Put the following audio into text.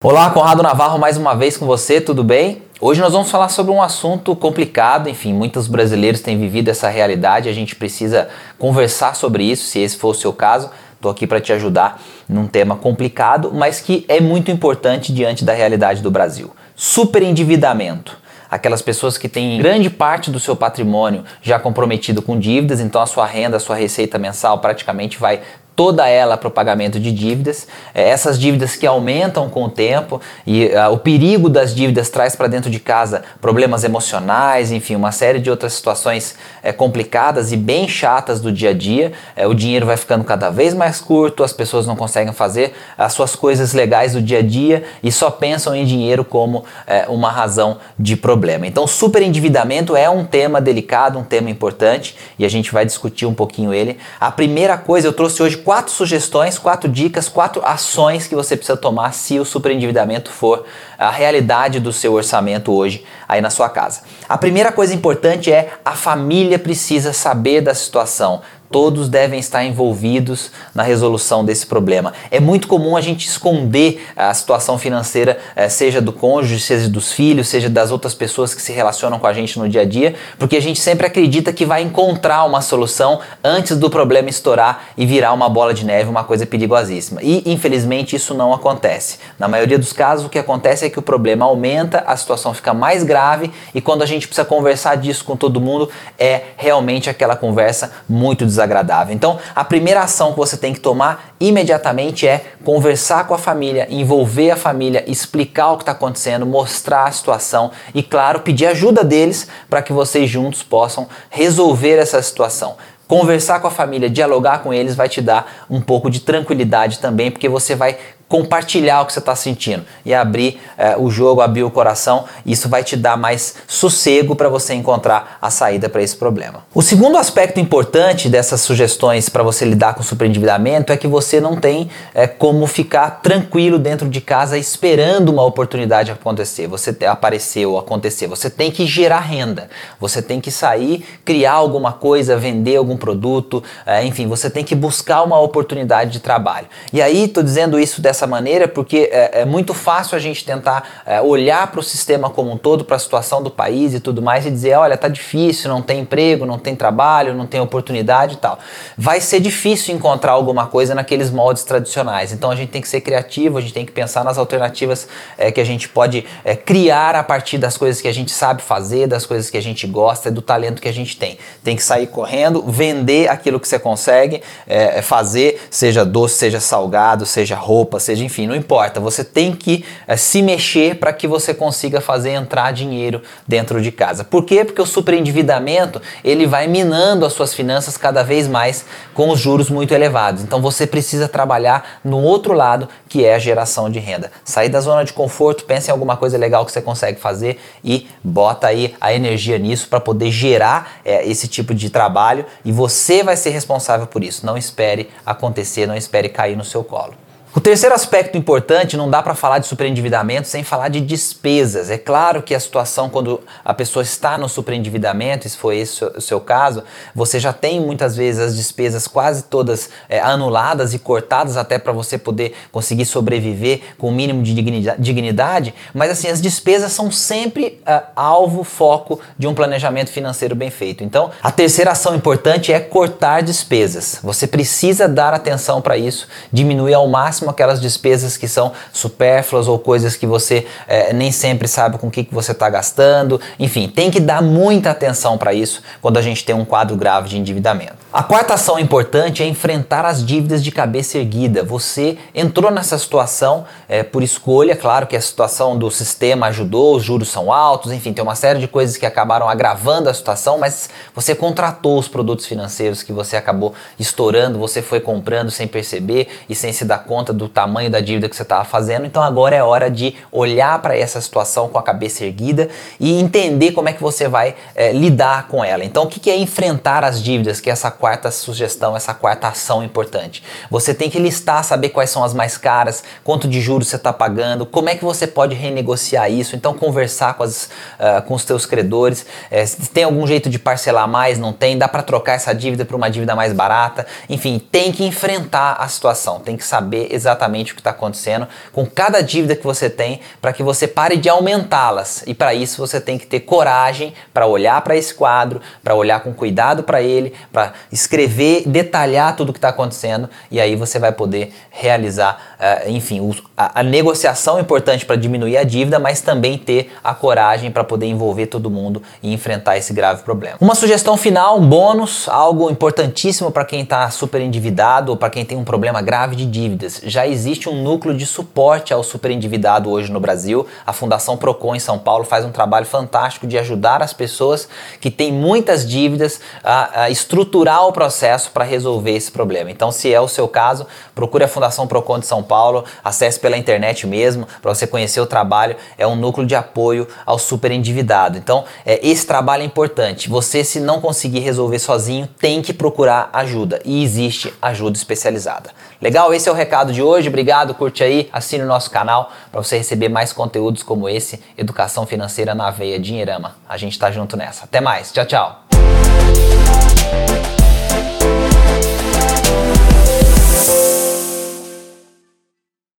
Olá, Conrado Navarro mais uma vez com você, tudo bem? Hoje nós vamos falar sobre um assunto complicado, enfim, muitos brasileiros têm vivido essa realidade, a gente precisa conversar sobre isso, se esse for o seu caso. Estou aqui para te ajudar num tema complicado, mas que é muito importante diante da realidade do Brasil. Superendividamento aquelas pessoas que têm grande parte do seu patrimônio já comprometido com dívidas, então a sua renda, a sua receita mensal praticamente vai toda ela para o pagamento de dívidas. É, essas dívidas que aumentam com o tempo e uh, o perigo das dívidas traz para dentro de casa problemas emocionais, enfim, uma série de outras situações é, complicadas e bem chatas do dia a dia. É, o dinheiro vai ficando cada vez mais curto, as pessoas não conseguem fazer as suas coisas legais do dia a dia e só pensam em dinheiro como uma razão de problema. Então, superendividamento é um tema delicado, um tema importante e a gente vai discutir um pouquinho ele. A primeira coisa, eu trouxe hoje quatro sugestões, quatro dicas, quatro ações que você precisa tomar se o superendividamento for a realidade do seu orçamento hoje aí na sua casa. A primeira coisa importante é a família precisa saber da situação. Todos devem estar envolvidos na resolução desse problema. É muito comum a gente esconder a situação financeira, eh, seja do cônjuge, seja dos filhos, seja das outras pessoas que se relacionam com a gente no dia a dia, porque a gente sempre acredita que vai encontrar uma solução antes do problema estourar e virar uma bola de neve, uma coisa perigosíssima. E infelizmente isso não acontece. Na maioria dos casos, o que acontece é que o problema aumenta, a situação fica mais grave e quando a gente precisa conversar disso com todo mundo, é realmente aquela conversa muito desagradável desagradável. Então, a primeira ação que você tem que tomar imediatamente é conversar com a família, envolver a família, explicar o que está acontecendo, mostrar a situação e, claro, pedir ajuda deles para que vocês juntos possam resolver essa situação. Conversar com a família, dialogar com eles vai te dar um pouco de tranquilidade também, porque você vai compartilhar o que você está sentindo e abrir é, o jogo, abrir o coração. Isso vai te dar mais sossego para você encontrar a saída para esse problema. O segundo aspecto importante dessas sugestões para você lidar com o superendividamento é que você não tem é, como ficar tranquilo dentro de casa esperando uma oportunidade acontecer, você aparecer ou acontecer. Você tem que gerar renda, você tem que sair, criar alguma coisa, vender algum produto, é, enfim, você tem que buscar uma oportunidade de trabalho. E aí, estou dizendo isso dessa dessa maneira porque é, é muito fácil a gente tentar é, olhar para o sistema como um todo, para a situação do país e tudo mais e dizer, olha, tá difícil, não tem emprego, não tem trabalho, não tem oportunidade e tal. Vai ser difícil encontrar alguma coisa naqueles moldes tradicionais. Então a gente tem que ser criativo, a gente tem que pensar nas alternativas é, que a gente pode é, criar a partir das coisas que a gente sabe fazer, das coisas que a gente gosta, do talento que a gente tem. Tem que sair correndo, vender aquilo que você consegue é, fazer, seja doce, seja salgado, seja roupa, seja, enfim, não importa. Você tem que é, se mexer para que você consiga fazer entrar dinheiro dentro de casa. Por quê? Porque o superendividamento ele vai minando as suas finanças cada vez mais com os juros muito elevados. Então você precisa trabalhar no outro lado, que é a geração de renda. Sair da zona de conforto, pense em alguma coisa legal que você consegue fazer e bota aí a energia nisso para poder gerar é, esse tipo de trabalho e você vai ser responsável por isso. Não espere acontecer, não espere cair no seu colo. O terceiro aspecto importante, não dá para falar de superendividamento sem falar de despesas. É claro que a situação quando a pessoa está no superendividamento, se for esse o seu caso, você já tem muitas vezes as despesas quase todas é, anuladas e cortadas até para você poder conseguir sobreviver com o mínimo de dignidade, mas assim, as despesas são sempre uh, alvo, foco de um planejamento financeiro bem feito. Então, a terceira ação importante é cortar despesas. Você precisa dar atenção para isso, diminuir ao máximo aquelas despesas que são supérfluas ou coisas que você é, nem sempre sabe com o que, que você está gastando. Enfim, tem que dar muita atenção para isso quando a gente tem um quadro grave de endividamento. A quarta ação importante é enfrentar as dívidas de cabeça erguida. Você entrou nessa situação é, por escolha, claro que a situação do sistema ajudou, os juros são altos, enfim, tem uma série de coisas que acabaram agravando a situação, mas você contratou os produtos financeiros que você acabou estourando, você foi comprando sem perceber e sem se dar conta conta do tamanho da dívida que você estava fazendo. Então agora é hora de olhar para essa situação com a cabeça erguida e entender como é que você vai é, lidar com ela. Então o que, é enfrentar as dívidas, que é essa quarta sugestão, essa quarta ação importante. Você tem que listar, saber quais são as mais caras, quanto de juros você está pagando, como é que você pode renegociar isso. Então conversar com, as, uh, com os teus credores, é, tem algum jeito de parcelar mais, não tem, dá para trocar essa dívida por uma dívida mais barata. Enfim, tem que enfrentar a situação, tem que saber exatamente o que está acontecendo com cada dívida que você tem, para que você pare de aumentá-las. E para isso você tem que ter coragem para olhar para esse quadro, para olhar com cuidado para ele, para escrever, detalhar tudo o que está acontecendo e aí você vai poder realizar, uh, enfim, a, a negociação importante para diminuir a dívida, mas também ter a coragem para poder envolver todo mundo e enfrentar esse grave problema. Uma sugestão final, um bônus, algo importantíssimo para quem está super endividado ou para quem tem um problema grave de dívidas. Já existe um núcleo de suporte ao super endividado hoje no Brasil. A Fundação Procon em São Paulo faz um trabalho fantástico de ajudar as pessoas que têm muitas dívidas a, a estruturar o processo para resolver esse problema. Então, se é o seu caso, procure a Fundação Procon de São Paulo, acesse pela internet mesmo para você conhecer o trabalho. É um núcleo de apoio ao super endividado. Então, é, esse trabalho é importante. Você, se não conseguir resolver sozinho, tem que procurar ajuda e existe ajuda especializada. Legal? Esse é o recado de de hoje. Obrigado, curte aí, assine o nosso canal para você receber mais conteúdos como esse, Educação Financeira na Veia Dinheirama. A gente tá junto nessa. Até mais, tchau, tchau.